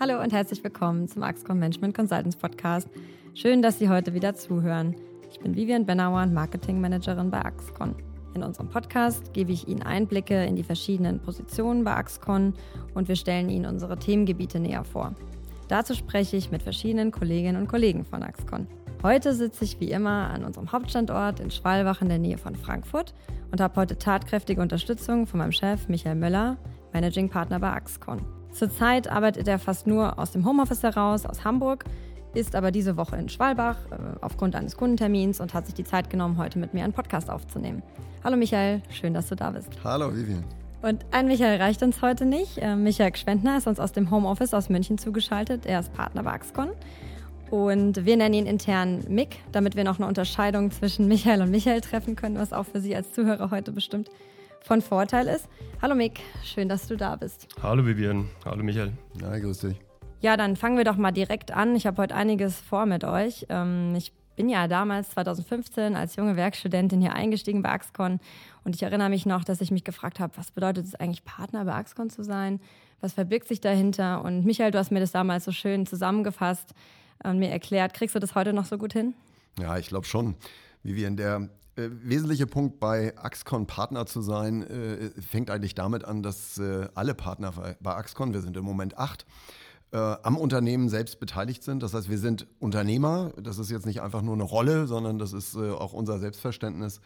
Hallo und herzlich willkommen zum Axcon Management Consultants Podcast. Schön, dass Sie heute wieder zuhören. Ich bin Vivian Benauer, Marketing Managerin bei Axcon. In unserem Podcast gebe ich Ihnen Einblicke in die verschiedenen Positionen bei Axcon und wir stellen Ihnen unsere Themengebiete näher vor. Dazu spreche ich mit verschiedenen Kolleginnen und Kollegen von Axcon. Heute sitze ich wie immer an unserem Hauptstandort in Schwalbach in der Nähe von Frankfurt und habe heute tatkräftige Unterstützung von meinem Chef Michael Möller, Managing Partner bei Axcon. Zurzeit arbeitet er fast nur aus dem Homeoffice heraus, aus Hamburg, ist aber diese Woche in Schwalbach äh, aufgrund eines Kundentermins und hat sich die Zeit genommen, heute mit mir einen Podcast aufzunehmen. Hallo Michael, schön, dass du da bist. Hallo Vivian. Und ein Michael reicht uns heute nicht. Äh, Michael Gschwendner ist uns aus dem Homeoffice aus München zugeschaltet. Er ist Partner bei Axcon. Und wir nennen ihn intern Mick, damit wir noch eine Unterscheidung zwischen Michael und Michael treffen können, was auch für Sie als Zuhörer heute bestimmt von Vorteil ist. Hallo Mick, schön, dass du da bist. Hallo Vivian, hallo Michael. Ja, grüß dich. Ja, dann fangen wir doch mal direkt an. Ich habe heute einiges vor mit euch. Ähm, ich bin ja damals 2015 als junge Werkstudentin hier eingestiegen bei Axcon und ich erinnere mich noch, dass ich mich gefragt habe, was bedeutet es eigentlich Partner bei Axcon zu sein? Was verbirgt sich dahinter? Und Michael, du hast mir das damals so schön zusammengefasst und mir erklärt. Kriegst du das heute noch so gut hin? Ja, ich glaube schon. Vivian, der äh, wesentliche Punkt bei Axcon Partner zu sein, äh, fängt eigentlich damit an, dass äh, alle Partner bei Axcon, wir sind im Moment acht, äh, am Unternehmen selbst beteiligt sind. Das heißt, wir sind Unternehmer. Das ist jetzt nicht einfach nur eine Rolle, sondern das ist äh, auch unser Selbstverständnis,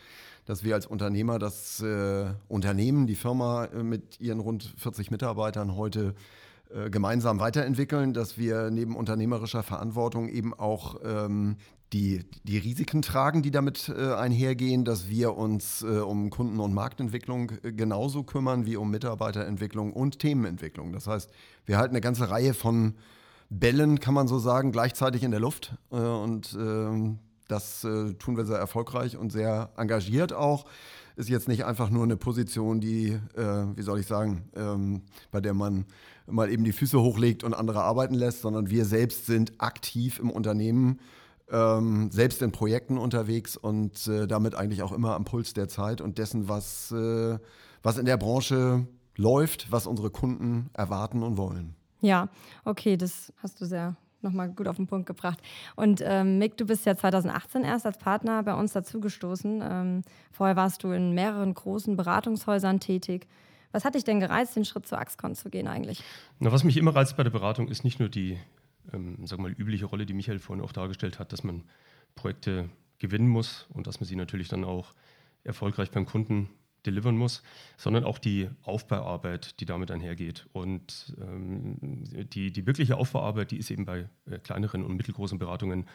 dass wir als Unternehmer das äh, Unternehmen, die Firma mit ihren rund 40 Mitarbeitern heute gemeinsam weiterentwickeln, dass wir neben unternehmerischer Verantwortung eben auch ähm, die, die Risiken tragen, die damit äh, einhergehen, dass wir uns äh, um Kunden- und Marktentwicklung äh, genauso kümmern wie um Mitarbeiterentwicklung und Themenentwicklung. Das heißt, wir halten eine ganze Reihe von Bällen, kann man so sagen, gleichzeitig in der Luft. Äh, und ähm, das äh, tun wir sehr erfolgreich und sehr engagiert auch. Ist jetzt nicht einfach nur eine Position, die, äh, wie soll ich sagen, ähm, bei der man mal eben die Füße hochlegt und andere arbeiten lässt, sondern wir selbst sind aktiv im Unternehmen ähm, selbst in Projekten unterwegs und äh, damit eigentlich auch immer am Puls der Zeit und dessen, was, äh, was in der Branche läuft, was unsere Kunden erwarten und wollen. Ja, okay, das hast du sehr nochmal gut auf den Punkt gebracht. Und ähm, Mick, du bist ja 2018 erst als Partner bei uns dazugestoßen. Ähm, vorher warst du in mehreren großen Beratungshäusern tätig. Was hat dich denn gereizt, den Schritt zur Axcon zu gehen eigentlich? Na, was mich immer reizt bei der Beratung, ist nicht nur die ähm, sag mal, übliche Rolle, die Michael vorhin auch dargestellt hat, dass man Projekte gewinnen muss und dass man sie natürlich dann auch erfolgreich beim Kunden delivern muss, sondern auch die Aufbauarbeit, die damit einhergeht. Und ähm, die, die wirkliche Aufbauarbeit, die ist eben bei äh, kleineren und mittelgroßen Beratungen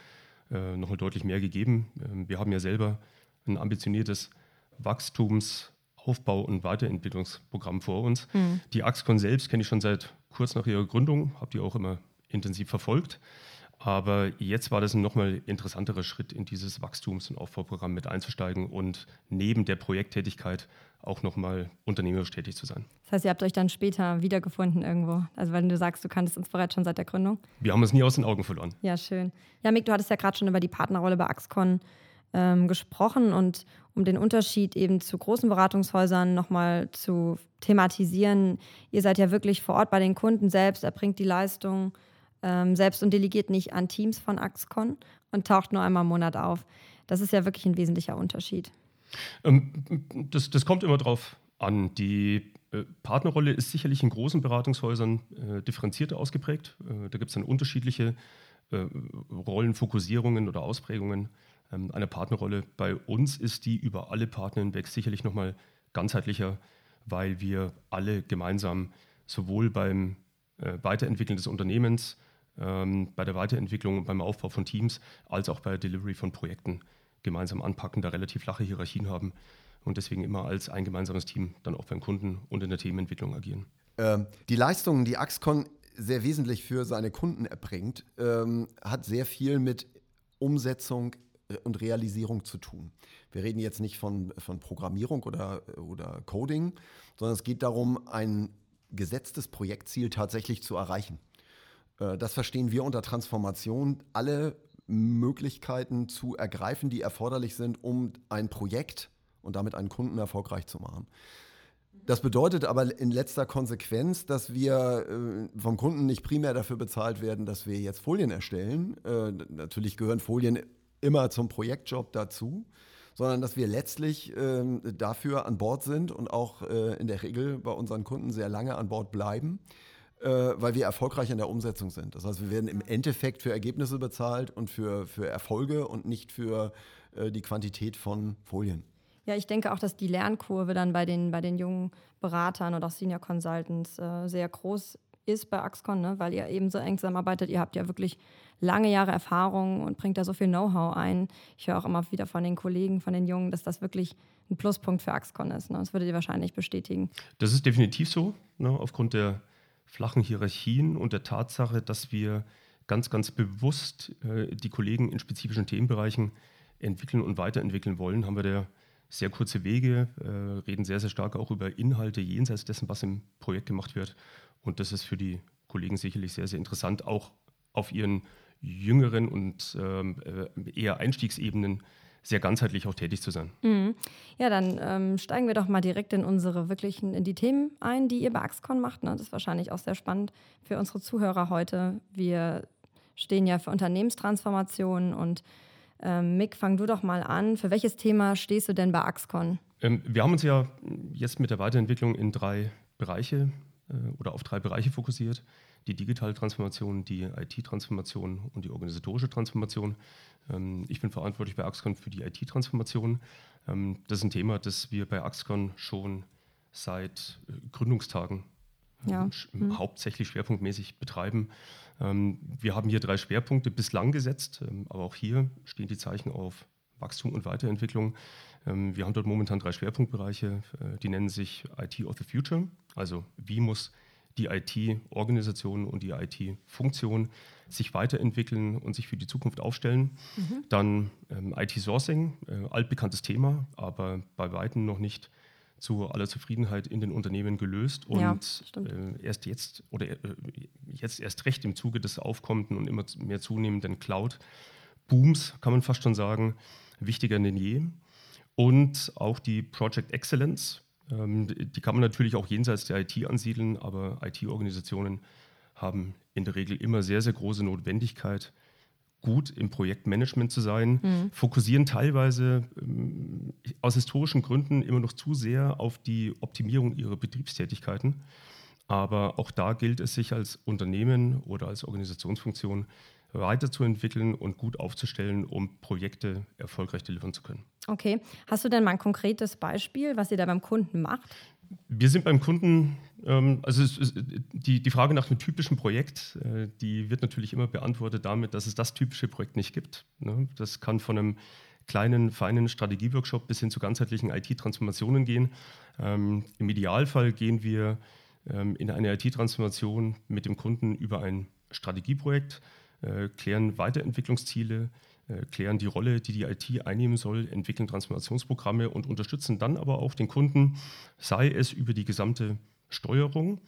äh, nochmal deutlich mehr gegeben. Ähm, wir haben ja selber ein ambitioniertes Wachstums- Aufbau- und Weiterentwicklungsprogramm vor uns. Mhm. Die Axcon selbst kenne ich schon seit kurz nach ihrer Gründung, habe die auch immer intensiv verfolgt. Aber jetzt war das ein nochmal interessanterer Schritt, in dieses Wachstums- und Aufbauprogramm mit einzusteigen und neben der Projekttätigkeit auch nochmal unternehmerisch tätig zu sein. Das heißt, ihr habt euch dann später wiedergefunden irgendwo. Also wenn du sagst, du kanntest uns bereits schon seit der Gründung. Wir haben uns nie aus den Augen verloren. Ja, schön. Ja, Mick, du hattest ja gerade schon über die Partnerrolle bei Axcon ähm, gesprochen und um den Unterschied eben zu großen Beratungshäusern nochmal zu thematisieren. Ihr seid ja wirklich vor Ort bei den Kunden selbst, erbringt die Leistung ähm, selbst und delegiert nicht an Teams von Axcon und taucht nur einmal im Monat auf. Das ist ja wirklich ein wesentlicher Unterschied. Ähm, das, das kommt immer drauf an. Die äh, Partnerrolle ist sicherlich in großen Beratungshäusern äh, differenzierter ausgeprägt. Äh, da gibt es dann unterschiedliche äh, Rollenfokussierungen oder Ausprägungen ähm, einer Partnerrolle. Bei uns ist die über alle Partner hinweg sicherlich nochmal ganzheitlicher, weil wir alle gemeinsam sowohl beim äh, Weiterentwickeln des Unternehmens ähm, bei der Weiterentwicklung und beim Aufbau von Teams als auch bei der Delivery von Projekten gemeinsam anpacken, da relativ flache Hierarchien haben und deswegen immer als ein gemeinsames Team dann auch beim Kunden und in der Themenentwicklung agieren. Ähm, die Leistungen, die Axcon sehr wesentlich für seine Kunden erbringt, ähm, hat sehr viel mit Umsetzung äh, und Realisierung zu tun. Wir reden jetzt nicht von, von Programmierung oder, oder Coding, sondern es geht darum, ein gesetztes Projektziel tatsächlich zu erreichen. Äh, das verstehen wir unter Transformation, alle Möglichkeiten zu ergreifen, die erforderlich sind, um ein Projekt und damit einen Kunden erfolgreich zu machen. Das bedeutet aber in letzter Konsequenz, dass wir äh, vom Kunden nicht primär dafür bezahlt werden, dass wir jetzt Folien erstellen. Äh, natürlich gehören Folien immer zum Projektjob dazu, sondern dass wir letztlich äh, dafür an Bord sind und auch in der Regel bei unseren Kunden sehr lange an Bord bleiben, weil wir erfolgreich in der Umsetzung sind. Das heißt, wir werden im Endeffekt für Ergebnisse bezahlt und für, für Erfolge und nicht für äh, die Quantität von Folien. Ja, ich denke auch, dass die Lernkurve dann bei den, bei den jungen Beratern oder auch Senior Consultants äh, sehr groß ist bei Axcon, ne? weil ihr eben so eng zusammenarbeitet. Ihr habt ja wirklich lange Jahre Erfahrung und bringt da so viel Know-how ein. Ich höre auch immer wieder von den Kollegen, von den Jungen, dass das wirklich ein Pluspunkt für Axcon ist. Ne? Das würdet ihr wahrscheinlich bestätigen. Das ist definitiv so, ne? aufgrund der flachen Hierarchien und der Tatsache, dass wir ganz, ganz bewusst äh, die Kollegen in spezifischen Themenbereichen entwickeln und weiterentwickeln wollen, haben wir der sehr kurze Wege, äh, reden sehr, sehr stark auch über Inhalte jenseits dessen, was im Projekt gemacht wird. Und das ist für die Kollegen sicherlich sehr, sehr interessant, auch auf ihren jüngeren und ähm, äh, eher Einstiegsebenen sehr ganzheitlich auch tätig zu sein. Mhm. Ja, dann ähm, steigen wir doch mal direkt in unsere wirklichen, in die Themen ein, die ihr bei Axcon macht. Ne? Das ist wahrscheinlich auch sehr spannend für unsere Zuhörer heute. Wir stehen ja für Unternehmenstransformation und ähm, Mick, fang du doch mal an. Für welches Thema stehst du denn bei Axcon? Ähm, wir haben uns ja jetzt mit der Weiterentwicklung in drei Bereiche äh, oder auf drei Bereiche fokussiert. Die digitale Transformation, die IT-Transformation und die organisatorische Transformation. Ähm, ich bin verantwortlich bei Axcon für die IT-Transformation. Ähm, das ist ein Thema, das wir bei Axcon schon seit äh, Gründungstagen ja. mhm. hauptsächlich schwerpunktmäßig betreiben. Ähm, wir haben hier drei Schwerpunkte bislang gesetzt, aber auch hier stehen die Zeichen auf Wachstum und Weiterentwicklung. Wir haben dort momentan drei Schwerpunktbereiche, äh, die nennen sich IT of the Future, also wie muss die IT-Organisation und die IT-Funktion sich weiterentwickeln und sich für die Zukunft aufstellen. Mhm. Dann ähm, IT-Sourcing, äh, altbekanntes Thema, aber bei weitem noch nicht zu aller Zufriedenheit in den Unternehmen gelöst und ja, äh, erst jetzt oder äh, jetzt erst recht im Zuge des aufkommenden und immer mehr zunehmenden Cloud-Booms, kann man fast schon sagen, wichtiger denn je. Und auch die Project Excellence, die kann man natürlich auch jenseits der IT ansiedeln, aber IT-Organisationen haben in der Regel immer sehr, sehr große Notwendigkeit, gut im Projektmanagement zu sein, mhm. fokussieren teilweise ähm, aus historischen Gründen immer noch zu sehr auf die Optimierung ihrer Betriebstätigkeiten. Aber auch da gilt es, sich als Unternehmen oder als Organisationsfunktion weiterzuentwickeln und gut aufzustellen, um Projekte erfolgreich delivern zu können. Okay. Hast du denn mal ein konkretes Beispiel, was ihr da beim Kunden macht? Wir sind beim Kunden, ähm, also die, die Frage nach einem typischen Projekt, äh, die wird natürlich immer beantwortet damit, dass es das typische Projekt nicht gibt. Ne? Das kann von einem kleinen, feinen Strategieworkshop bis hin zu ganzheitlichen IT-Transformationen gehen. Ähm, Im Idealfall gehen wir ähm, in eine IT-Transformation mit dem Kunden über ein Strategieprojekt, äh, klären Weiterentwicklungsziele, klären die Rolle, die die IT einnehmen soll, entwickeln Transformationsprogramme und unterstützen dann aber auch den Kunden, sei es über die gesamte Steuerung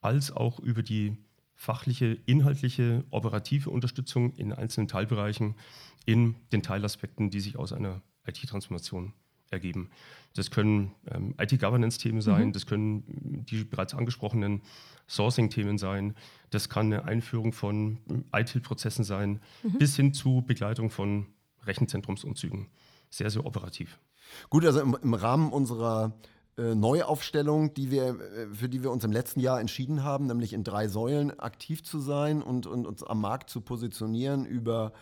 als auch über die fachliche, inhaltliche, operative Unterstützung in einzelnen Teilbereichen in den Teilaspekten, die sich aus einer IT-Transformation ergeben. Das können ähm, IT-Governance-Themen sein, mhm. das können die bereits angesprochenen Sourcing-Themen sein, das kann eine Einführung von ITIL-Prozessen sein, mhm. bis hin zu Begleitung von Rechenzentrumsumzügen. Sehr, sehr operativ. Gut, also im, im Rahmen unserer äh, Neuaufstellung, die wir, äh, für die wir uns im letzten Jahr entschieden haben, nämlich in drei Säulen aktiv zu sein und, und uns am Markt zu positionieren über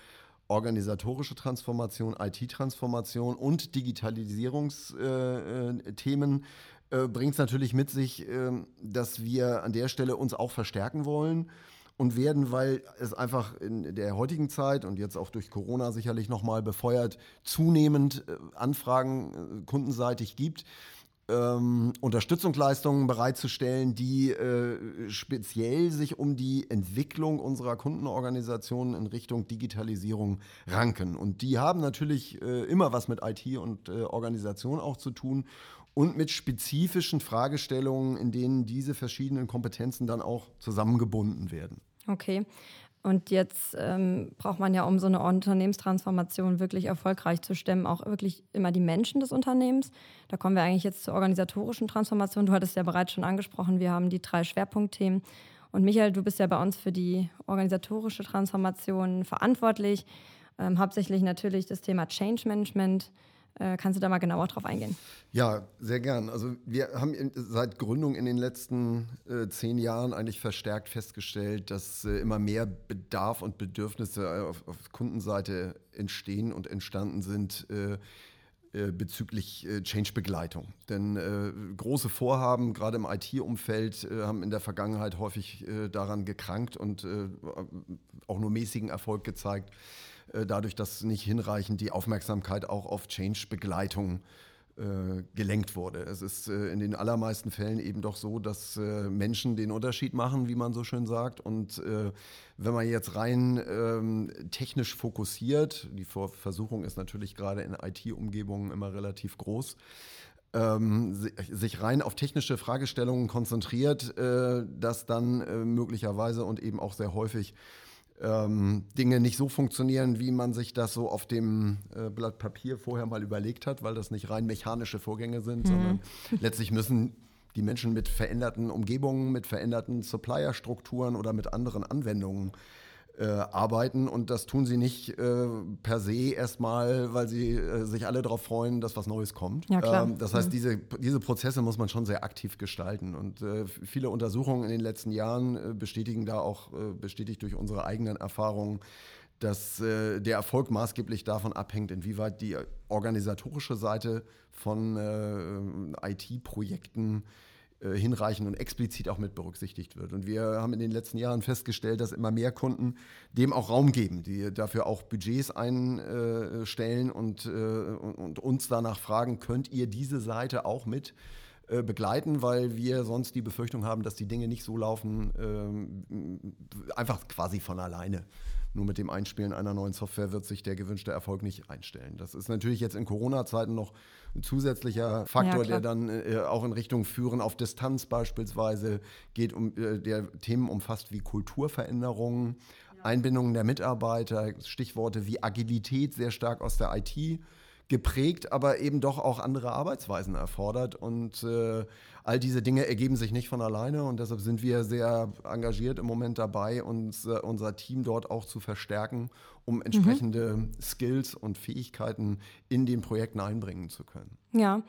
organisatorische Transformation, IT-Transformation und Digitalisierungsthemen, äh, äh, bringt es natürlich mit sich, äh, dass wir an der Stelle uns auch verstärken wollen und werden, weil es einfach in der heutigen Zeit und jetzt auch durch Corona sicherlich nochmal befeuert, zunehmend äh, Anfragen äh, kundenseitig gibt ähm, Unterstützungsleistungen bereitzustellen, die äh, speziell sich um die Entwicklung unserer Kundenorganisationen in Richtung Digitalisierung ranken. Und die haben natürlich äh, immer was mit IT und äh, Organisation auch zu tun und mit spezifischen Fragestellungen, in denen diese verschiedenen Kompetenzen dann auch zusammengebunden werden. Okay. Und jetzt ähm, braucht man ja, um so eine Unternehmenstransformation wirklich erfolgreich zu stemmen, auch wirklich immer die Menschen des Unternehmens. Da kommen wir eigentlich jetzt zur organisatorischen Transformation. Du hattest ja bereits schon angesprochen, wir haben die drei Schwerpunktthemen. Und Michael, du bist ja bei uns für die organisatorische Transformation verantwortlich. Ähm, hauptsächlich natürlich das Thema Change Management. Äh, kannst du da mal genauer drauf eingehen? Ja, sehr gern. Also wir haben seit Gründung in den letzten äh, zehn Jahren eigentlich verstärkt festgestellt, dass äh, immer mehr Bedarf und Bedürfnisse äh, auf, auf, Kundenseite entstehen und entstanden sind äh, äh, bezüglich Change-Begleitung. Denn große Vorhaben, gerade im IT-Umfeld, haben in der Vergangenheit häufig daran gekrankt und auch nur mäßigen Erfolg gezeigt äh, dadurch, dass nicht hinreichend die Aufmerksamkeit auch auf Change-Begleitung äh, gelenkt wurde. Es ist äh, in den allermeisten Fällen eben doch so, dass Menschen den Unterschied machen, wie man so schön sagt. Und wenn man jetzt rein ähm, technisch fokussiert, die Versuchung ist natürlich gerade in IT-Umgebungen immer relativ groß, ähm, sich rein auf technische Fragestellungen konzentriert, äh, dass dann äh, möglicherweise und eben auch sehr häufig ähm, Dinge nicht so funktionieren, wie man sich das so auf dem äh, Blatt Papier vorher mal überlegt hat, weil das nicht rein mechanische Vorgänge sind, mhm. sondern letztlich müssen die Menschen mit veränderten Umgebungen, mit veränderten Supplier-Strukturen oder mit anderen Anwendungen äh, arbeiten. Und das tun sie nicht äh, per se erstmal, weil sie äh, sich alle darauf freuen, dass was Neues kommt. Ja, klar. Ähm, das heißt, mhm. diese, diese Prozesse muss man schon sehr aktiv gestalten. Und äh, viele Untersuchungen in den letzten Jahren äh, bestätigen da auch, äh, bestätigt durch unsere eigenen Erfahrungen, dass der Erfolg maßgeblich davon abhängt, inwieweit die organisatorische Seite von IT-Projekten hinreichend und explizit auch mit berücksichtigt wird. Und wir haben in den letzten Jahren festgestellt, dass immer mehr Kunden dem auch Raum geben, die dafür auch Budgets einstellen und, äh, und uns danach fragen, könnt ihr diese Seite auch mit äh, begleiten, weil wir sonst die Befürchtung haben, dass die Dinge nicht so laufen, ähm, einfach quasi von alleine. Nur mit dem Einspielen einer neuen Software wird sich der gewünschte Erfolg nicht einstellen. Das ist natürlich jetzt in Corona-Zeiten noch ein zusätzlicher Faktor, ja, der dann äh, auch in Richtung Führen auf Distanz beispielsweise geht, um äh, der Themen umfasst wie Kulturveränderungen, ja. Einbindung der Mitarbeiter, Stichworte wie Agilität sehr stark aus der IT geprägt, aber eben doch auch andere Arbeitsweisen erfordert. Und äh, all diese Dinge ergeben sich nicht von alleine und deshalb sind wir sehr engagiert im Moment dabei, uns, äh, unser Team dort auch zu verstärken, um mhm. entsprechende mhm. Skills und Fähigkeiten in den Projekten einbringen zu können. Ja,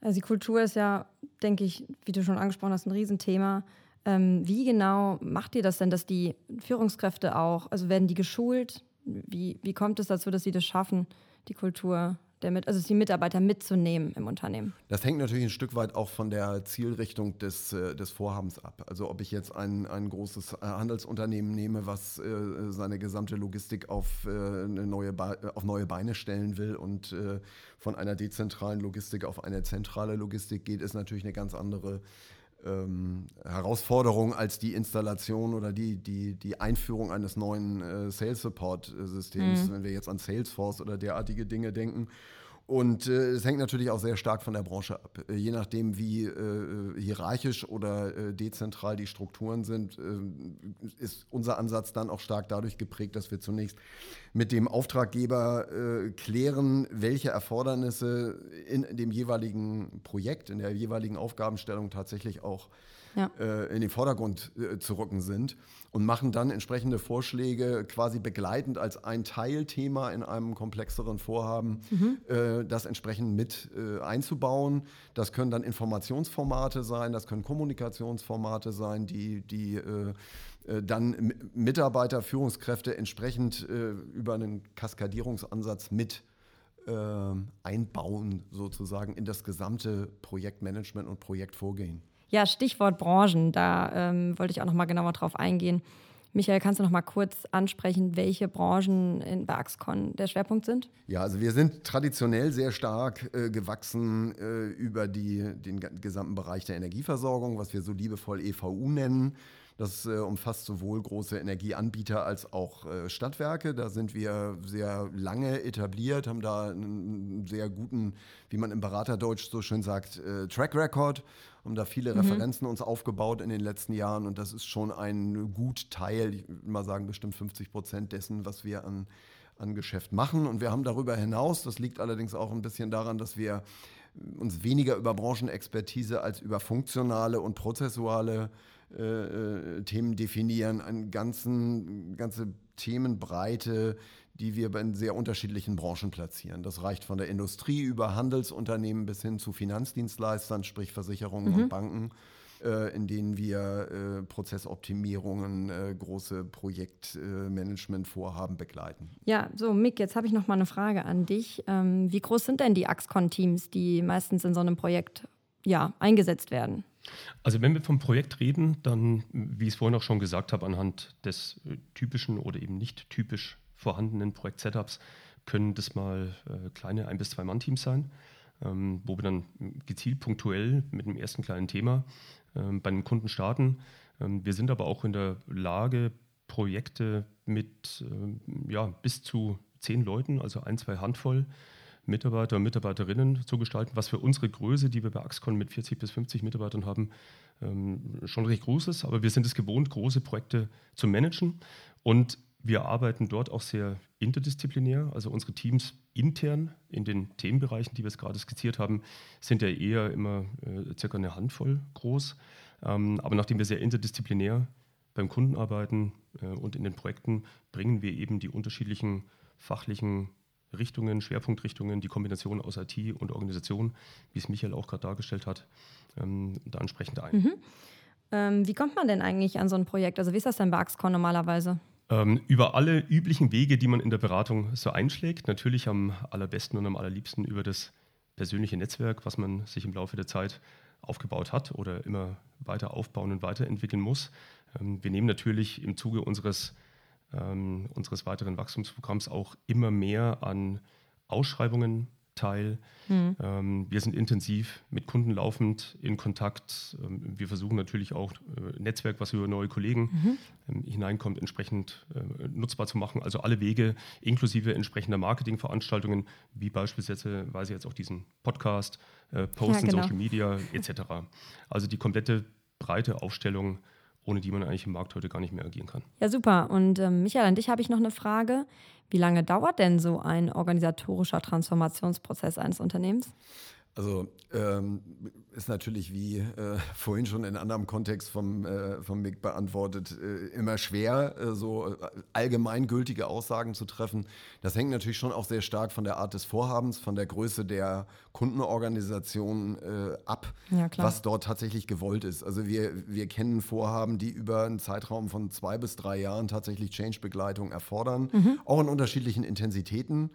also die Kultur ist ja, denke ich, wie du schon angesprochen hast, ein Riesenthema. Ähm, wie genau macht ihr das denn, dass die Führungskräfte auch, also werden die geschult? Wie, wie kommt es dazu, dass sie das schaffen, die Kultur der mit, also die Mitarbeiter mitzunehmen im Unternehmen. Das hängt natürlich ein Stück weit auch von der Zielrichtung des, äh, des Vorhabens ab. Also ob ich jetzt ein, ein großes äh, Handelsunternehmen nehme, was äh, seine gesamte Logistik auf, äh, neue auf neue Beine stellen will und von einer dezentralen Logistik auf eine zentrale Logistik geht, ist natürlich eine ganz andere ähm, Herausforderung als die Installation oder die, die, die Einführung eines neuen äh, Sales Support Systems, mhm. wenn wir jetzt an Salesforce oder derartige Dinge denken. Und äh, es hängt natürlich auch sehr stark von der Branche ab. Äh, je nachdem, wie äh, hierarchisch oder äh, dezentral die Strukturen sind, äh, ist unser Ansatz dann auch stark dadurch geprägt, dass wir zunächst mit dem Auftraggeber äh, klären, welche Erfordernisse in dem jeweiligen Projekt, in der jeweiligen Aufgabenstellung tatsächlich auch ja. in den Vordergrund zu rücken sind und machen dann entsprechende Vorschläge quasi begleitend als ein Teilthema in einem komplexeren Vorhaben, mhm. äh, das entsprechend mit äh, einzubauen. Das können dann Informationsformate sein, das können Kommunikationsformate sein, die, die äh, äh dann Mitarbeiter, Führungskräfte entsprechend äh, über einen Kaskadierungsansatz mit äh, einbauen, sozusagen in das gesamte Projektmanagement und Projektvorgehen. Ja, Stichwort Branchen, da ähm, wollte ich auch noch mal genauer drauf eingehen. Michael, kannst du noch mal kurz ansprechen, welche Branchen in, bei der Schwerpunkt sind? Ja, also wir sind traditionell sehr stark äh, gewachsen äh, über die, den gesamten Bereich der Energieversorgung, was wir so liebevoll EVU nennen. Das äh, umfasst sowohl große Energieanbieter als auch äh, Stadtwerke. Da sind wir sehr lange etabliert, haben da einen sehr guten, wie man im Beraterdeutsch so schön sagt, äh, Track Record, haben da viele mhm. Referenzen uns aufgebaut in den letzten Jahren und das ist schon ein gut Teil, ich würde mal sagen bestimmt 50 Prozent dessen, was wir an, an Geschäft machen. Und wir haben darüber hinaus, das liegt allerdings auch ein bisschen daran, dass wir uns weniger über Branchenexpertise als über funktionale und prozessuale äh, äh, Themen definieren, eine ganzen, ganze Themenbreite, die wir in sehr unterschiedlichen Branchen platzieren. Das reicht von der Industrie über Handelsunternehmen bis hin zu Finanzdienstleistern, sprich Versicherungen mhm. und Banken, äh, in denen wir äh, Prozessoptimierungen, äh, große Projektmanagementvorhaben begleiten. Ja, so Mick, jetzt habe ich noch mal eine Frage an dich. Ähm, wie groß sind denn die Axcon-Teams, die meistens in so einem Projekt ja, eingesetzt werden? Also wenn wir vom Projekt reden, dann, wie ich es vorhin auch schon gesagt habe, anhand des äh, typischen oder eben nicht typisch vorhandenen Projekt-Setups können das mal äh, kleine ein bis zwei Mann-Teams sein, ähm, wo wir dann gezielt punktuell mit einem ersten kleinen Thema ähm, bei einem Kunden starten. Ähm, wir sind aber auch in der Lage, Projekte mit ähm, ja, bis zu zehn Leuten, also ein, zwei Handvoll, Mitarbeiter und Mitarbeiterinnen zu gestalten, was für unsere Größe, die wir bei Axcon mit 40 bis 50 Mitarbeitern haben, ähm, schon recht groß ist. Aber wir sind es gewohnt, große Projekte zu managen. Und wir arbeiten dort auch sehr interdisziplinär. Also unsere Teams intern in den Themenbereichen, die wir es gerade skizziert haben, sind ja eher immer äh, circa eine Handvoll groß. Ähm, aber nachdem wir sehr interdisziplinär beim Kunden arbeiten äh, und in den Projekten, bringen wir eben die unterschiedlichen fachlichen Richtungen, Schwerpunktrichtungen, die Kombination aus IT und Organisation, wie es Michael auch gerade dargestellt hat, ähm, da entsprechend ein. Mhm. Ähm, wie kommt man denn eigentlich an so ein Projekt? Also wie ist das denn bei Axcon normalerweise? Ähm, über alle üblichen Wege, die man in der Beratung so einschlägt. Natürlich am allerbesten und am allerliebsten über das persönliche Netzwerk, was man sich im Laufe der Zeit aufgebaut hat oder immer weiter aufbauen und weiterentwickeln muss. Ähm, wir nehmen natürlich im Zuge unseres ähm, unseres weiteren Wachstumsprogramms auch immer mehr an Ausschreibungen teil. Mhm. Ähm, wir sind intensiv mit Kunden laufend in Kontakt. Ähm, wir versuchen natürlich auch äh, Netzwerk, was über neue Kollegen mhm. ähm, hineinkommt, entsprechend äh, nutzbar zu machen. Also alle Wege inklusive entsprechender Marketingveranstaltungen, wie beispielsweise jetzt auch diesen Podcast, äh, Posts ja, genau. Social Media etc. Also die komplette breite Aufstellung ohne die man eigentlich im Markt heute gar nicht mehr agieren kann. Ja, super. Und ähm, Michael, an dich habe ich noch eine Frage. Wie lange dauert denn so ein organisatorischer Transformationsprozess eines Unternehmens? Also ähm, ist natürlich wie äh, vorhin schon in anderem Kontext vom, äh, vom Mick beantwortet, äh, immer schwer, äh, so äh, allgemeingültige Aussagen zu treffen. Das hängt natürlich schon auch sehr stark von der Art des Vorhabens, von der Größe der Kundenorganisation äh, ab, ja, was dort tatsächlich gewollt ist. Also wir, wir kennen Vorhaben, die über einen Zeitraum von zwei bis drei Jahren tatsächlich Change-Begleitung erfordern, mhm. auch in unterschiedlichen Intensitäten.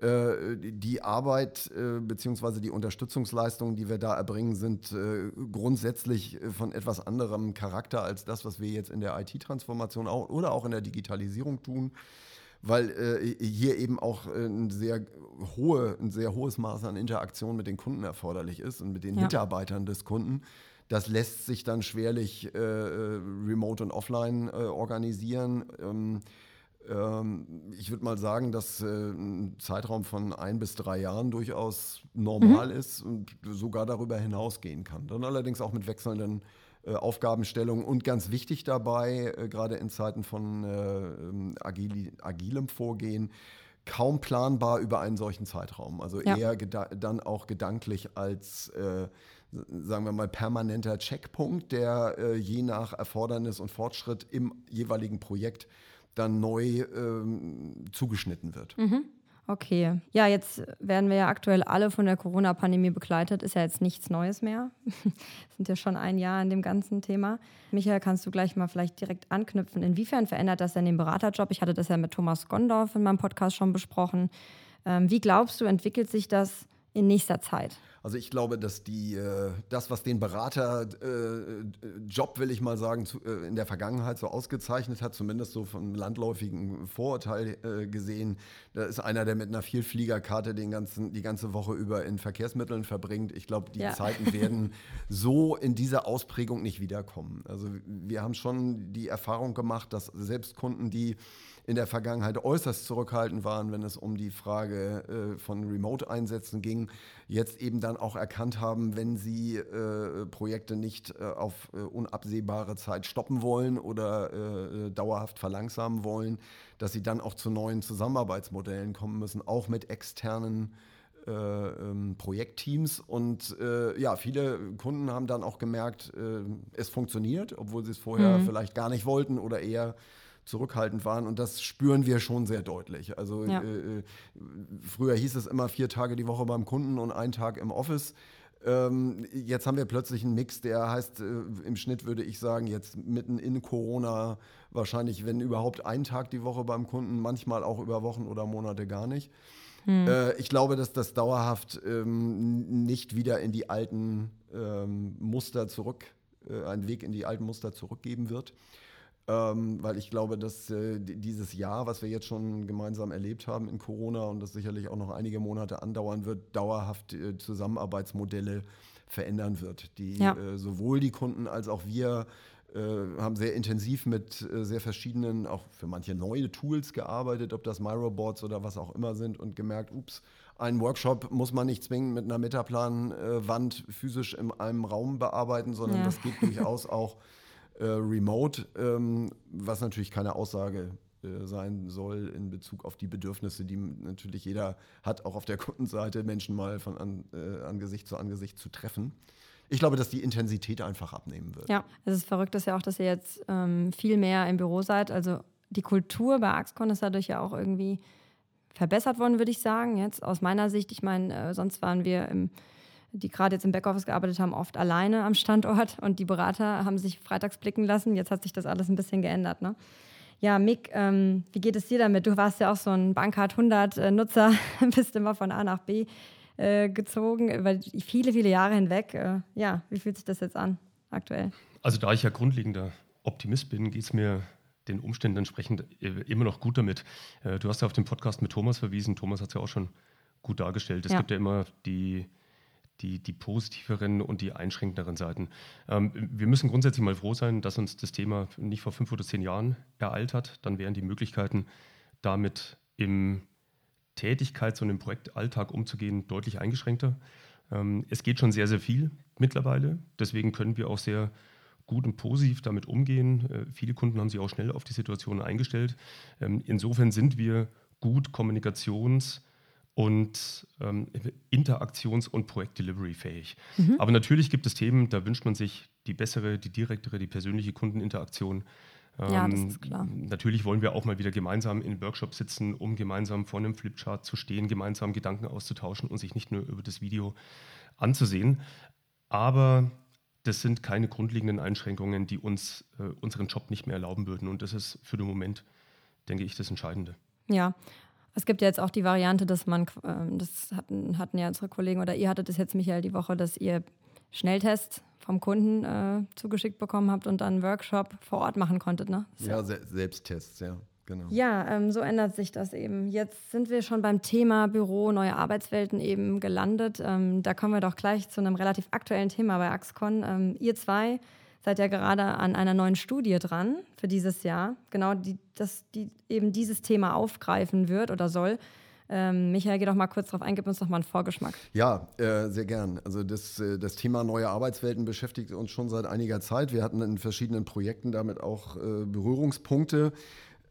Äh, die Arbeit äh, bzw. die Unterstützungsleistungen, die wir da erbringen, sind äh, grundsätzlich von etwas anderem Charakter als das, was wir jetzt in der IT-Transformation oder auch in der Digitalisierung tun, weil hier eben auch ein sehr, hohe, ein sehr hohes Maß an Interaktion mit den Kunden erforderlich ist und mit den ja. Mitarbeitern des Kunden. Das lässt sich dann schwerlich remote und offline organisieren. Ähm, ich würde mal sagen, dass äh, ein Zeitraum von ein bis drei Jahren durchaus normal mhm. ist und sogar darüber hinausgehen kann. Dann allerdings auch mit wechselnden äh, Aufgabenstellungen und ganz wichtig dabei, äh, gerade in Zeiten von ähm, agil, agilem Vorgehen, kaum planbar über einen solchen Zeitraum. Also ja. eher dann auch gedanklich als äh, sagen wir mal, permanenter Checkpunkt, der äh, je nach Erfordernis und Fortschritt im jeweiligen Projekt dann neu ähm, zugeschnitten wird. Mhm. Okay. Ja, jetzt werden wir ja aktuell alle von der Corona-Pandemie begleitet. Ist ja jetzt nichts Neues mehr. sind ja schon ein Jahr in dem ganzen Thema. Michael, kannst du gleich mal vielleicht direkt anknüpfen? Inwiefern verändert das denn den Beraterjob? Ich hatte das ja mit Thomas Gondorf in meinem Podcast schon besprochen. Ähm, wie glaubst du, entwickelt sich das in nächster Zeit? Also ich glaube, dass die, äh, das, was den Beraterjob, äh, will ich mal sagen, zu, äh, in der Vergangenheit so ausgezeichnet hat, zumindest so vom landläufigen Vorurteil äh, gesehen, da ist einer, der mit einer Vielfliegerkarte den ganzen, die ganze Woche über in Verkehrsmitteln verbringt. Ich glaube, die ja. Zeiten werden so in dieser Ausprägung nicht wiederkommen. Also wir haben schon die Erfahrung gemacht, dass selbst Kunden, die in der Vergangenheit äußerst zurückhaltend waren, wenn es um die Frage äh, von Remote-Einsätzen ging, jetzt eben dann auch erkannt haben, wenn sie äh, Projekte nicht äh, auf äh, unabsehbare Zeit stoppen wollen oder äh, dauerhaft verlangsamen wollen, dass sie dann auch zu neuen Zusammenarbeitsmodellen kommen müssen, auch mit externen äh, ähm, Projektteams. Und äh, ja, viele Kunden haben dann auch gemerkt, äh, es funktioniert, obwohl sie es vorher mhm. vielleicht gar nicht wollten oder eher zurückhaltend waren. Und das spüren wir schon sehr deutlich. Also ja. äh, äh früher hieß es immer vier Tage die Woche beim Kunden und ein Tag im Office. Ähm, jetzt haben wir plötzlich einen Mix, der heißt, äh, im Schnitt würde ich sagen, jetzt mitten in Corona wahrscheinlich, wenn überhaupt ein Tag die Woche beim Kunden, manchmal auch über Wochen oder Monate gar nicht. Hm. Äh, ich glaube, dass das dauerhaft ähm, nicht wieder in die alten ähm, Muster zurück, äh, einen Weg in die alten Muster zurückgeben wird ähm, weil ich glaube, dass äh, dieses Jahr, was wir jetzt schon gemeinsam erlebt haben in Corona und das sicherlich auch noch einige Monate andauern wird, dauerhaft äh, Zusammenarbeitsmodelle verändern wird, die ja. äh, sowohl die Kunden als auch wir äh, haben sehr intensiv mit äh, sehr verschiedenen, auch für manche neue Tools gearbeitet, ob das Myroboards oder was auch immer sind und gemerkt, ups, einen Workshop muss man nicht zwingend mit einer Metaplanwand physisch in einem Raum bearbeiten, sondern ja. das geht durchaus auch äh, remote, ähm, was natürlich keine Aussage äh, sein soll in Bezug auf die Bedürfnisse, die natürlich jeder hat, auch auf der Kundenseite, Menschen mal von an, äh, Angesicht zu Angesicht zu treffen. Ich glaube, dass die Intensität einfach abnehmen wird. Ja, es ist verrückt, dass ja auch, dass ihr jetzt ähm, viel mehr im Büro seid. Also die Kultur bei Axcon ist dadurch ja auch irgendwie verbessert worden, würde ich sagen. Jetzt aus meiner Sicht, ich meine, äh, sonst waren wir im die gerade jetzt im Backoffice gearbeitet haben, oft alleine am Standort und die Berater haben sich freitags blicken lassen. Jetzt hat sich das alles ein bisschen geändert. Ne? Ja, Mick, ähm, wie geht es dir damit? Du warst ja auch so ein Bankcard 100-Nutzer, äh, bist immer von A nach B äh, gezogen, über viele, viele Jahre hinweg. Äh, ja, wie fühlt sich das jetzt an aktuell? Also da ich ja grundlegender Optimist bin, geht es mir den Umständen entsprechend äh, immer noch gut damit. Äh, du hast ja auf den Podcast mit Thomas verwiesen. Thomas hat es ja auch schon gut dargestellt. Es ja. gibt ja immer die die, die positiveren und die einschränkenderen Seiten. Ähm, wir müssen grundsätzlich mal froh sein, dass uns das Thema nicht vor fünf oder zehn Jahren ereilt hat. Dann wären die Möglichkeiten, damit im Tätigkeits- und im Projektalltag umzugehen, deutlich eingeschränkter. Ähm, es geht schon sehr, sehr viel mittlerweile. Deswegen können wir auch sehr gut und positiv damit umgehen. Äh, viele Kunden haben sich auch schnell auf die Situation eingestellt. Ähm, insofern sind wir gut kommunikations- und ähm, Interaktions- und Projektdelivery fähig. Mhm. Aber natürlich gibt es Themen, da wünscht man sich die bessere, die direktere, die persönliche Kundeninteraktion. Ähm, ja, das ist klar. Natürlich wollen wir auch mal wieder gemeinsam in Workshops sitzen, um gemeinsam vor einem Flipchart zu stehen, gemeinsam Gedanken auszutauschen und sich nicht nur über das Video anzusehen. Aber das sind keine grundlegenden Einschränkungen, die uns äh, unseren Job nicht mehr erlauben würden. Und das ist für den Moment, denke ich, das Entscheidende. Ja, es gibt ja jetzt auch die Variante, dass man, ähm, das hatten, hatten ja unsere Kollegen oder ihr hattet es jetzt, Michael, die Woche, dass ihr Schnelltests vom Kunden äh, zugeschickt bekommen habt und dann einen Workshop vor Ort machen konntet, ne? So. Ja, Se Selbsttests, ja. Genau. Ja, ähm, so ändert sich das eben. Jetzt sind wir schon beim Thema Büro, neue Arbeitswelten eben gelandet. Ähm, da kommen wir doch gleich zu einem relativ aktuellen Thema bei Axcon. Ähm, ihr zwei seid ja gerade an einer neuen Studie dran für dieses Jahr, genau, die, das, die eben dieses Thema aufgreifen wird oder soll. Ähm, Michael, geh doch mal kurz drauf ein, gib uns doch mal einen Vorgeschmack. Ja, äh, sehr gern. Also das, äh, das Thema neue Arbeitswelten beschäftigt uns schon seit einiger Zeit. Wir hatten in verschiedenen Projekten damit auch äh, Berührungspunkte.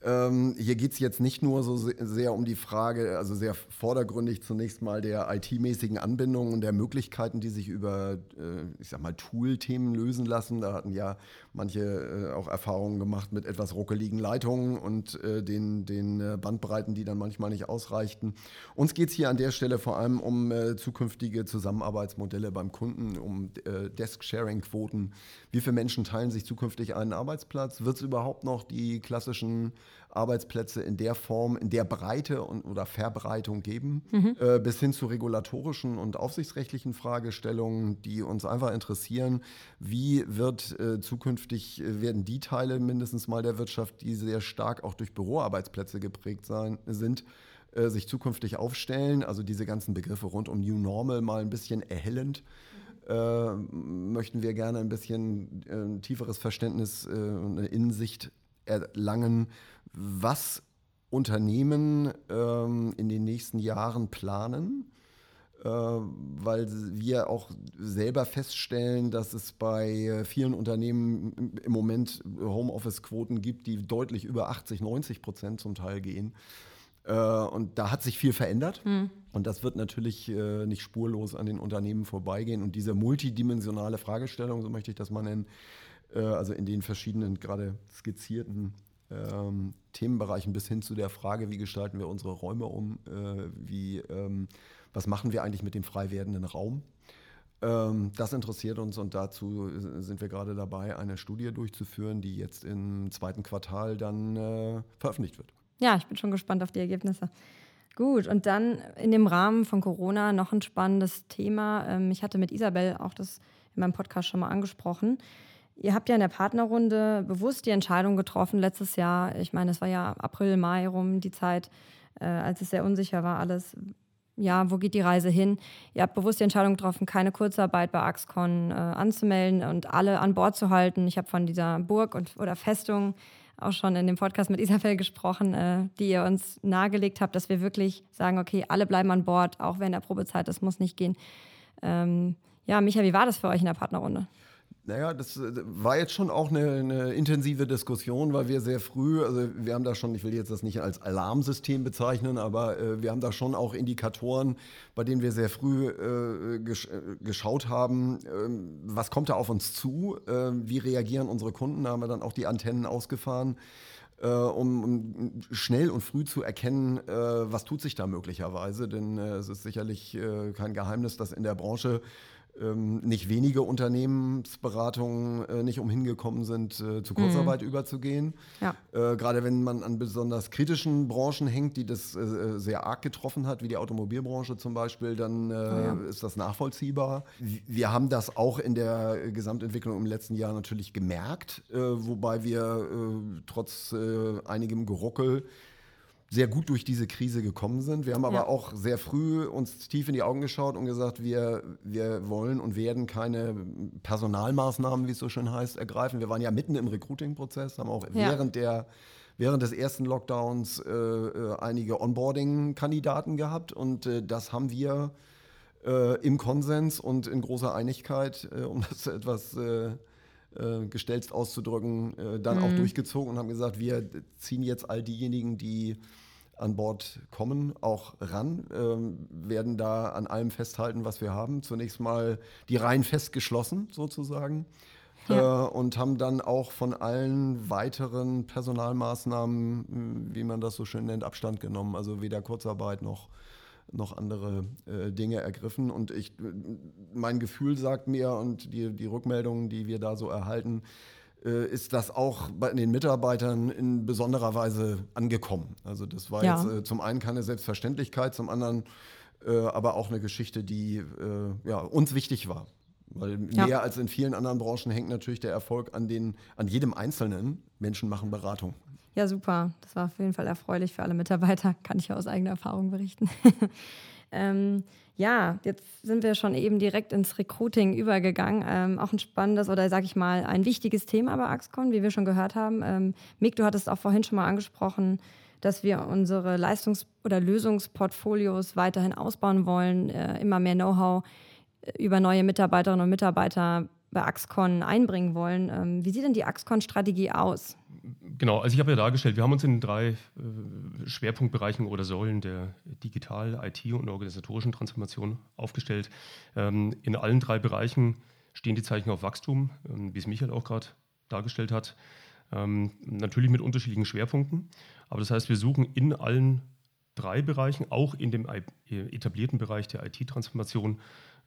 Ähm, hier geht es jetzt nicht nur so sehr um die Frage, also sehr vordergründig zunächst mal der IT-mäßigen Anbindung und der Möglichkeiten, die sich über, äh, ich sag mal, Tool-Themen lösen lassen. Da hatten ja manche äh, auch Erfahrungen gemacht mit etwas ruckeligen Leitungen und äh, den, den äh, Bandbreiten, die dann manchmal nicht ausreichten. Uns geht es hier an der Stelle vor allem um äh, zukünftige Zusammenarbeitsmodelle beim Kunden, um äh, Desk-Sharing-Quoten. Wie viele Menschen teilen sich zukünftig einen Arbeitsplatz? Wird es überhaupt noch die klassischen Arbeitsplätze in der Form, in der Breite und, oder Verbreitung geben, mhm. äh, bis hin zu regulatorischen und aufsichtsrechtlichen Fragestellungen, die uns einfach interessieren. Wie wird äh, zukünftig, äh, werden die Teile mindestens mal der Wirtschaft, die sehr stark auch durch Büroarbeitsplätze geprägt sein, sind, äh, sich zukünftig aufstellen? Also diese ganzen Begriffe rund um New Normal mal ein bisschen erhellend. Äh, möchten wir gerne ein bisschen äh, tieferes Verständnis und eine Innensicht erlangen, was Unternehmen ähm, in den nächsten Jahren planen, äh, weil wir auch selber feststellen, dass es bei vielen Unternehmen im Moment Homeoffice-Quoten gibt, die deutlich über 80, 90 Prozent zum Teil gehen. Äh, und da hat sich viel verändert. Mhm. Und das wird natürlich äh, nicht spurlos an den Unternehmen vorbeigehen. Und diese multidimensionale Fragestellung, so möchte ich das mal nennen, äh, also in den verschiedenen gerade skizzierten ähm, Themenbereichen bis hin zu der Frage, wie gestalten wir unsere Räume um, äh, wie, ähm, was machen wir eigentlich mit dem frei werdenden Raum. Ähm, das interessiert uns und dazu sind wir gerade dabei, eine Studie durchzuführen, die jetzt im zweiten Quartal dann äh, veröffentlicht wird. Ja, ich bin schon gespannt auf die Ergebnisse. Gut, und dann in dem Rahmen von Corona noch ein spannendes Thema. Ähm, ich hatte mit Isabel auch das in meinem Podcast schon mal angesprochen. Ihr habt ja in der Partnerrunde bewusst die Entscheidung getroffen letztes Jahr. Ich meine, es war ja April, Mai rum die Zeit, äh, als es sehr unsicher war alles. Ja, wo geht die Reise hin? Ihr habt bewusst die Entscheidung getroffen, keine Kurzarbeit bei Axcon äh, anzumelden und alle an Bord zu halten. Ich habe von dieser Burg und, oder Festung auch schon in dem Podcast mit Isabel gesprochen, äh, die ihr uns nahegelegt habt, dass wir wirklich sagen, okay, alle bleiben an Bord, auch während der Probezeit, das muss nicht gehen. Ähm, ja, Micha, wie war das für euch in der Partnerrunde? Naja, das äh, war jetzt schon auch eine, eine, intensive Diskussion, weil wir sehr früh, also wir haben da schon, ich will jetzt das nicht als Alarmsystem bezeichnen, aber äh, wir haben da schon auch Indikatoren, bei denen wir sehr früh äh, gesch äh, geschaut haben, äh, was kommt da auf uns zu, äh, wie reagieren unsere Kunden, da haben wir dann auch die Antennen ausgefahren. Um, um, schnell und früh zu erkennen, was tut sich da möglicherweise. Denn es ist sicherlich kein Geheimnis, dass in der Branche ähm, nicht wenige Unternehmensberatungen äh, nicht umhin gekommen sind, äh, zu Kurzarbeit mhm. überzugehen. Ja. Äh, gerade wenn man an besonders kritischen Branchen hängt, die das äh, äh, sehr arg getroffen hat, wie die Automobilbranche zum Beispiel, dann äh, oh ja. ist das nachvollziehbar. Wir haben das auch in der Gesamtentwicklung im letzten Jahr natürlich gemerkt, wobei wir trotz einigem Geruckel sehr gut durch diese Krise gekommen sind. Wir haben aber ja. auch sehr früh uns tief in die Augen geschaut und gesagt, wir, wir wollen und werden keine Personalmaßnahmen, wie es so schön heißt, ergreifen. Wir waren ja mitten im Recruiting-Prozess, haben auch ja. während der während des ersten Lockdowns äh, äh, einige Onboarding-Kandidaten gehabt und äh, das haben wir äh, im Konsens und in großer Einigkeit, äh, um das etwas äh, gestelzt auszudrücken, dann mhm. auch durchgezogen und haben gesagt, wir ziehen jetzt all diejenigen, die an Bord kommen, auch ran, ähm, werden da an allem festhalten, was wir haben. Zunächst mal die Reihen festgeschlossen sozusagen. Ja. Äh, und haben dann auch von allen weiteren Personalmaßnahmen, wie man das so schön nennt, Abstand genommen. Also weder Kurzarbeit noch, noch andere äh, Dinge ergriffen. Und ich, mein Gefühl sagt mir und die, die Rückmeldungen, die wir da so erhalten, äh, ist das auch bei den Mitarbeitern in besonderer Weise angekommen. Also das war ja. jetzt äh, zum einen keine Selbstverständlichkeit, zum anderen äh, aber auch eine Geschichte, die äh, ja, uns wichtig war. Weil ja. mehr als in vielen anderen Branchen hängt natürlich der Erfolg an, den, an jedem Einzelnen. Menschen machen Beratung. Ja, super. Das war auf jeden Fall erfreulich für alle Mitarbeiter. Kann ich ja aus eigener Erfahrung berichten. ähm, ja, jetzt sind wir schon eben direkt ins Recruiting übergegangen. Ähm, auch ein spannendes oder sage ich mal ein wichtiges Thema bei Axcon, wie wir schon gehört haben. Ähm, Mick, du hattest auch vorhin schon mal angesprochen, dass wir unsere Leistungs- oder Lösungsportfolios weiterhin ausbauen wollen, äh, immer mehr Know-how äh, über neue Mitarbeiterinnen und Mitarbeiter bei Axcon einbringen wollen. Ähm, wie sieht denn die Axcon-Strategie aus? Genau, also ich habe ja dargestellt, wir haben uns in drei äh, Schwerpunktbereichen oder Säulen der Digital-, IT- und organisatorischen Transformation aufgestellt. Ähm, in allen drei Bereichen stehen die Zeichen auf Wachstum, ähm, wie es Michael auch gerade dargestellt hat. Ähm, natürlich mit unterschiedlichen Schwerpunkten, aber das heißt, wir suchen in allen drei Bereichen, auch in dem etablierten Bereich der IT-Transformation,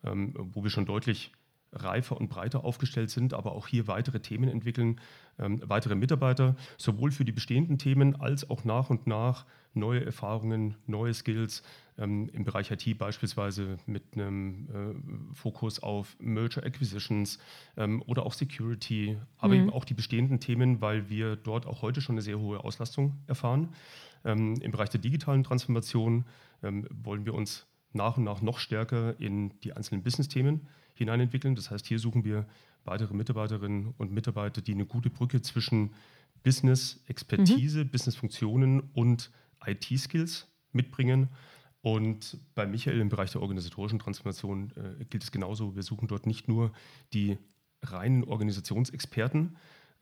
ähm, wo wir schon deutlich reifer und breiter aufgestellt sind, aber auch hier weitere Themen entwickeln, ähm, weitere Mitarbeiter, sowohl für die bestehenden Themen als auch nach und nach neue Erfahrungen, neue Skills ähm, im Bereich IT beispielsweise mit einem äh, Fokus auf Merger Acquisitions ähm, oder auch Security, aber mhm. eben auch die bestehenden Themen, weil wir dort auch heute schon eine sehr hohe Auslastung erfahren. Ähm, Im Bereich der digitalen Transformation ähm, wollen wir uns nach und nach noch stärker in die einzelnen Business-Themen hineinentwickeln. Das heißt, hier suchen wir weitere Mitarbeiterinnen und Mitarbeiter, die eine gute Brücke zwischen Business-Expertise, mhm. Business-Funktionen und IT-Skills mitbringen. Und bei Michael im Bereich der organisatorischen Transformation äh, gilt es genauso. Wir suchen dort nicht nur die reinen Organisationsexperten,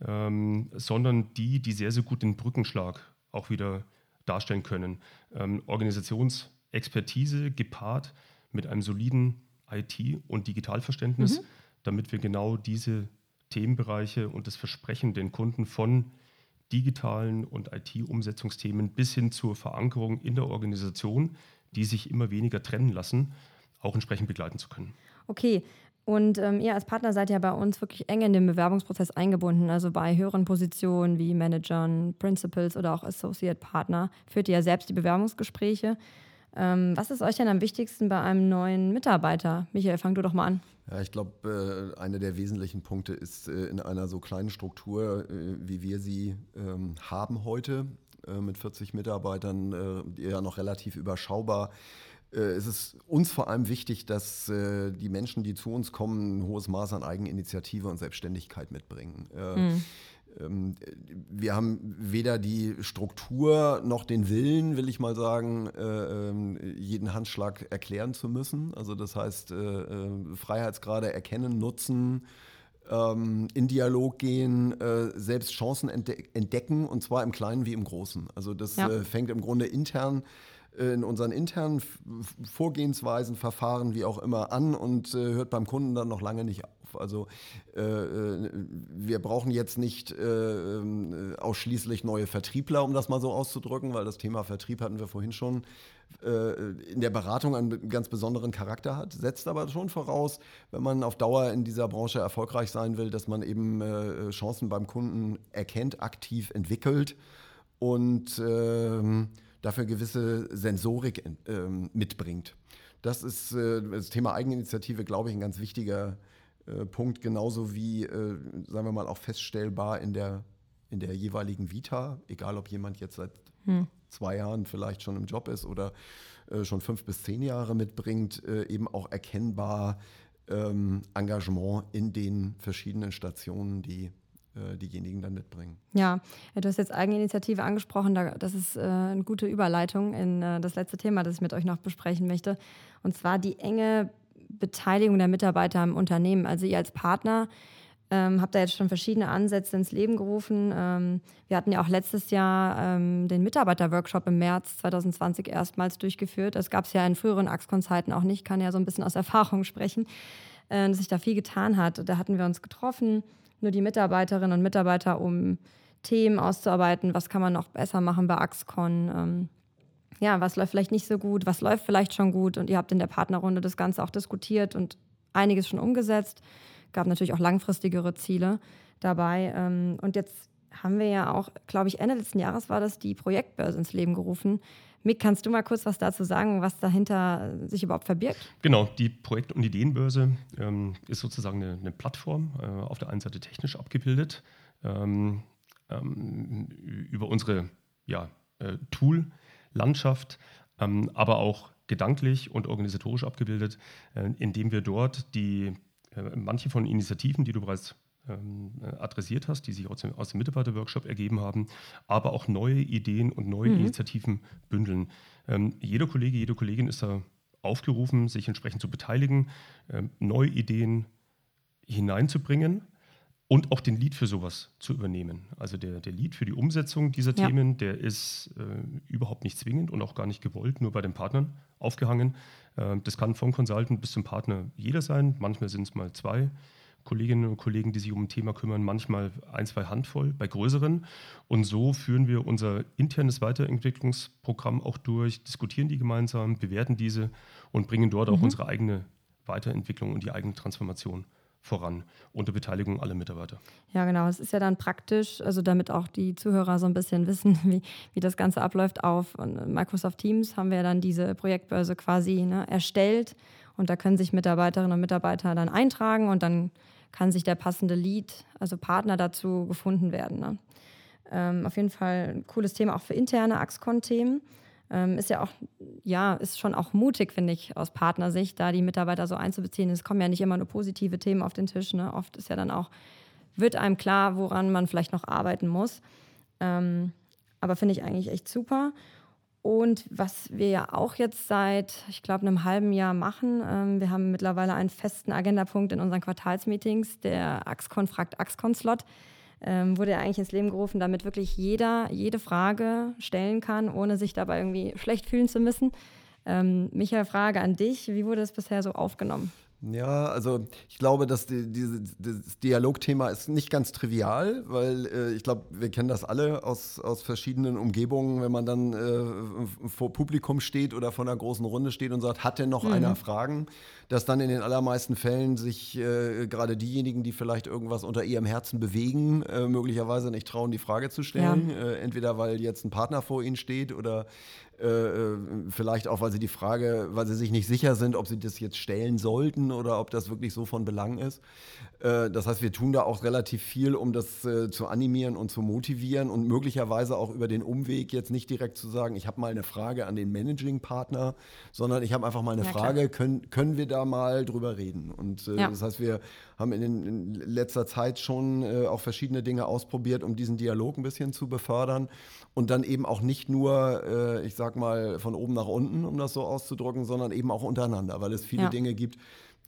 ähm, sondern die, die sehr, sehr gut den Brückenschlag auch wieder darstellen können. Ähm, Organisationsexpertise gepaart mit einem soliden IT- und Digitalverständnis, mhm. damit wir genau diese Themenbereiche und das Versprechen den Kunden von digitalen und IT-Umsetzungsthemen bis hin zur Verankerung in der Organisation, die sich immer weniger trennen lassen, auch entsprechend begleiten zu können. Okay. Und ähm, ihr als Partner seid ja bei uns wirklich eng in den Bewerbungsprozess eingebunden. Also bei höheren Positionen wie Managern, Principals oder auch Associate Partner führt ihr ja selbst die Bewerbungsgespräche. Ähm, was ist euch denn am wichtigsten bei einem neuen Mitarbeiter? Michael, fang du doch mal an. Ja, ich glaube, äh, einer der wesentlichen Punkte ist äh, in einer so kleinen Struktur, äh, wie wir sie ähm, haben heute, äh, mit 40 Mitarbeitern, äh, ja noch relativ überschaubar. Äh, es ist uns vor allem wichtig, dass die Menschen, die zu uns kommen, ein hohes Maß an Eigeninitiative und Selbstständigkeit mitbringen. Mhm wir haben weder die Struktur noch den Willen, will ich mal sagen, äh, ähm, jeden Handschlag erklären zu müssen. Also das heißt, äh, äh, Freiheitsgrade erkennen, nutzen, ähm, in Dialog gehen, selbst Chancen entdecken und zwar im Kleinen wie im Großen. Also das ja. fängt im Grunde intern in unseren internen Vorgehensweisen, Verfahren, wie auch immer an und hört beim Kunden dann noch lange nicht Also äh, äh, wir brauchen jetzt nicht äh, äh, ausschließlich neue Vertriebler, um das mal so auszudrücken, weil das Thema Vertrieb hatten wir vorhin schon äh, in der Beratung einen ganz besonderen Charakter hat, setzt aber schon voraus, wenn man auf Dauer in dieser Branche erfolgreich sein will, dass man eben äh, Chancen beim Kunden erkennt, aktiv entwickelt und ähm, dafür gewisse Sensorik ähm, mitbringt. Das ist das Thema Eigeninitiative, glaube ich, ein ganz wichtiger äh, Punkt, genauso wie, äh, sagen wir mal, auch feststellbar in der, in der jeweiligen Vita, egal ob jemand jetzt seit hm. zwei Jahren vielleicht schon im Job ist oder äh, schon fünf bis zehn Jahre mitbringt, äh, eben auch erkennbar ähm, Engagement in den verschiedenen Stationen, die äh, diejenigen dann mitbringen. Ja, du hast jetzt Eigeninitiative angesprochen. Das ist eine gute Überleitung in das letzte Thema, das ich mit euch noch besprechen möchte. Und zwar die enge Beteiligung der Mitarbeiter im Unternehmen. Also ihr als Partner ähm, habt da jetzt schon verschiedene Ansätze ins Leben gerufen. Ähm, wir hatten ja auch letztes Jahr ähm, den Mitarbeiterworkshop im März 2020 erstmals durchgeführt. Das gab es ja in früheren Axcon-Zeiten auch nicht, kann ja so ein bisschen aus Erfahrung sprechen, äh, dass sich da viel getan hat. Da hatten wir uns getroffen, nur die Mitarbeiterinnen und Mitarbeiter, um Themen auszuarbeiten, was kann man noch besser machen bei Axcon. Ja, was läuft vielleicht nicht so gut, was läuft vielleicht schon gut und ihr habt in der Partnerrunde das Ganze auch diskutiert und einiges schon umgesetzt. Gab natürlich auch langfristigere Ziele dabei. Ähm, und jetzt haben wir ja auch, glaube ich, Ende letzten Jahres war das die Projektbörse ins Leben gerufen. Mick, kannst du mal kurz was dazu sagen, was dahinter sich überhaupt verbirgt? Genau, die Projekt- und Ideenbörse ähm, ist sozusagen eine, eine Plattform, äh, auf der einen Seite technisch abgebildet, ähm, ähm, über unsere ja, äh, Tool- Landschaft, ähm, aber auch gedanklich und organisatorisch abgebildet, äh, indem wir dort die äh, manche von Initiativen, die du bereits ähm, adressiert hast, die sich aus dem, aus dem Mitarbeiterworkshop ergeben haben, aber auch neue Ideen und neue mhm. Initiativen bündeln. Ähm, jeder Kollege, jede Kollegin ist da aufgerufen, sich entsprechend zu beteiligen, ähm, neue Ideen hineinzubringen und auch den Lead für sowas zu übernehmen. Also der, der Lead für die Umsetzung dieser ja. Themen, der ist äh, überhaupt nicht zwingend und auch gar nicht gewollt, nur bei den Partnern aufgehangen. Äh, das kann vom Consultant bis zum Partner jeder sein. Manchmal sind es mal zwei Kolleginnen und Kollegen, die sich um ein Thema kümmern, manchmal ein, zwei Handvoll bei größeren. Und so führen wir unser internes Weiterentwicklungsprogramm auch durch, diskutieren die gemeinsam, bewerten diese und bringen dort mhm. auch unsere eigene Weiterentwicklung und die eigene Transformation voran unter Beteiligung aller Mitarbeiter. Ja, genau. Es ist ja dann praktisch, also damit auch die Zuhörer so ein bisschen wissen, wie, wie das Ganze abläuft. Auf Microsoft Teams haben wir dann diese Projektbörse quasi ne, erstellt und da können sich Mitarbeiterinnen und Mitarbeiter dann eintragen und dann kann sich der passende Lead, also Partner dazu gefunden werden. Ne? Ähm, auf jeden Fall ein cooles Thema auch für interne Axcon-Themen. Ähm, ist ja auch, ja, ist schon auch mutig, finde ich, aus Partnersicht, da die Mitarbeiter so einzubeziehen. Es kommen ja nicht immer nur positive Themen auf den Tisch. Ne? Oft ist ja dann auch, wird einem klar, woran man vielleicht noch arbeiten muss. Ähm, aber finde ich eigentlich echt super. Und was wir ja auch jetzt seit, ich glaube, einem halben Jahr machen, ähm, wir haben mittlerweile einen festen Agendapunkt in unseren Quartalsmeetings, der Axcon fragt Axcon-Slot ähm, wurde er eigentlich ins Leben gerufen, damit wirklich jeder jede Frage stellen kann, ohne sich dabei irgendwie schlecht fühlen zu müssen. Ähm, Michael, Frage an dich. Wie wurde das bisher so aufgenommen? Ja, also ich glaube, dass die, diese, das Dialogthema ist nicht ganz trivial, weil äh, ich glaube, wir kennen das alle aus, aus verschiedenen Umgebungen, wenn man dann äh, vor Publikum steht oder vor einer großen Runde steht und sagt, hat denn noch mhm. einer Fragen? Dass dann in den allermeisten Fällen sich äh, gerade diejenigen, die vielleicht irgendwas unter ihrem Herzen bewegen, äh, möglicherweise nicht trauen, die Frage zu stellen. Ja. Äh, entweder weil jetzt ein Partner vor ihnen steht oder vielleicht auch, weil sie die Frage, weil sie sich nicht sicher sind, ob sie das jetzt stellen sollten oder ob das wirklich so von Belang ist. Äh, das heißt, wir tun da auch relativ viel, um das äh, zu animieren und zu motivieren und möglicherweise auch über den Umweg jetzt nicht direkt zu sagen, ich habe mal eine Frage an den Managing-Partner, sondern ich habe einfach mal eine ja, Frage, können, können wir da mal drüber reden? Und äh, ja. das heißt, wir haben in, den, in letzter Zeit schon äh, auch verschiedene Dinge ausprobiert, um diesen Dialog ein bisschen zu befördern und dann eben auch nicht nur, äh, ich sag mal, von oben nach unten, um das so auszudrücken, sondern eben auch untereinander, weil es viele ja. Dinge gibt,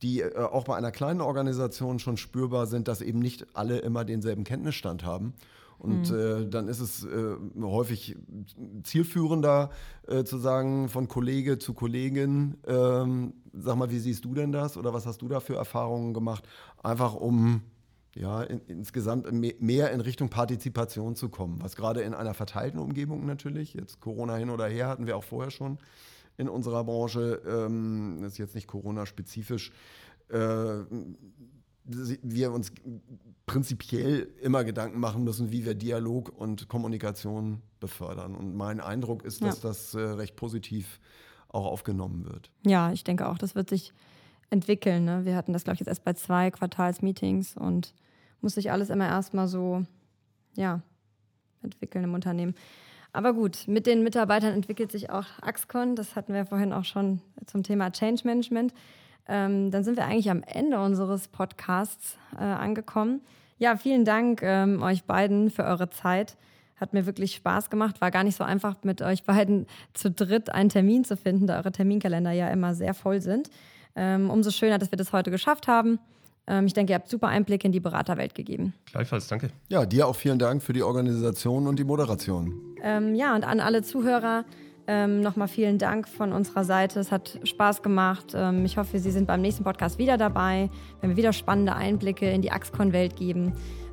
die äh, auch bei einer kleinen Organisation schon spürbar sind, dass eben nicht alle immer denselben Kenntnisstand haben. Und mhm. äh, dann ist es äh, häufig zielführender äh, zu sagen von Kollege zu Kollegin, ähm, sag mal, wie siehst du denn das oder was hast du da für Erfahrungen gemacht? Einfach um ja, in, insgesamt mehr in Richtung Partizipation zu kommen, was gerade in einer verteilten Umgebung natürlich, jetzt Corona hin oder her hatten wir auch vorher schon in unserer Branche, ähm, das ist jetzt nicht Corona-spezifisch, äh, wir uns prinzipiell immer Gedanken machen müssen, wie wir Dialog und Kommunikation befördern. Und mein Eindruck ist, dass ja. das äh, recht positiv auch aufgenommen wird. Ja, ich denke auch, das wird sich entwickeln. Ne? Wir hatten das, glaube ich, jetzt erst bei zwei Quartalsmeetings und muss sich alles immer erstmal so, ja, entwickeln im Unternehmen. Aber gut, mit den Mitarbeitern entwickelt sich auch Axcon. Das hatten wir vorhin auch schon zum Thema Change Management. Ähm, dann sind wir eigentlich am Ende unseres Podcasts äh, angekommen. Ja, vielen Dank ähm, euch beiden für eure Zeit. Hat mir wirklich Spaß gemacht. War gar nicht so einfach, mit euch beiden zu dritt einen Termin zu finden, da eure Terminkalender ja immer sehr voll sind. Ähm, umso schöner, dass wir das heute geschafft haben. Ähm, ich denke, ihr habt super Einblicke in die Beraterwelt gegeben. Gleichfalls, danke. Ja, dir auch vielen Dank für die Organisation und die Moderation. Ähm, ja, und an alle Zuhörer ähm, nochmal vielen Dank von unserer Seite. Es hat Spaß gemacht. Ähm, ich hoffe, Sie sind beim nächsten Podcast wieder dabei, wenn wir wieder spannende Einblicke in die Axcon-Welt geben.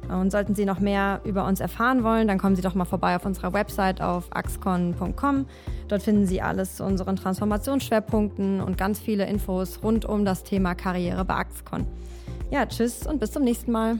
Und sollten Sie noch mehr über uns erfahren wollen, dann kommen Sie doch mal vorbei auf unserer Website auf axcon.com. Dort finden Sie alles zu unseren Transformationsschwerpunkten und ganz viele Infos rund um das Thema Karriere bei Axcon. Ja, tschüss und bis zum nächsten Mal.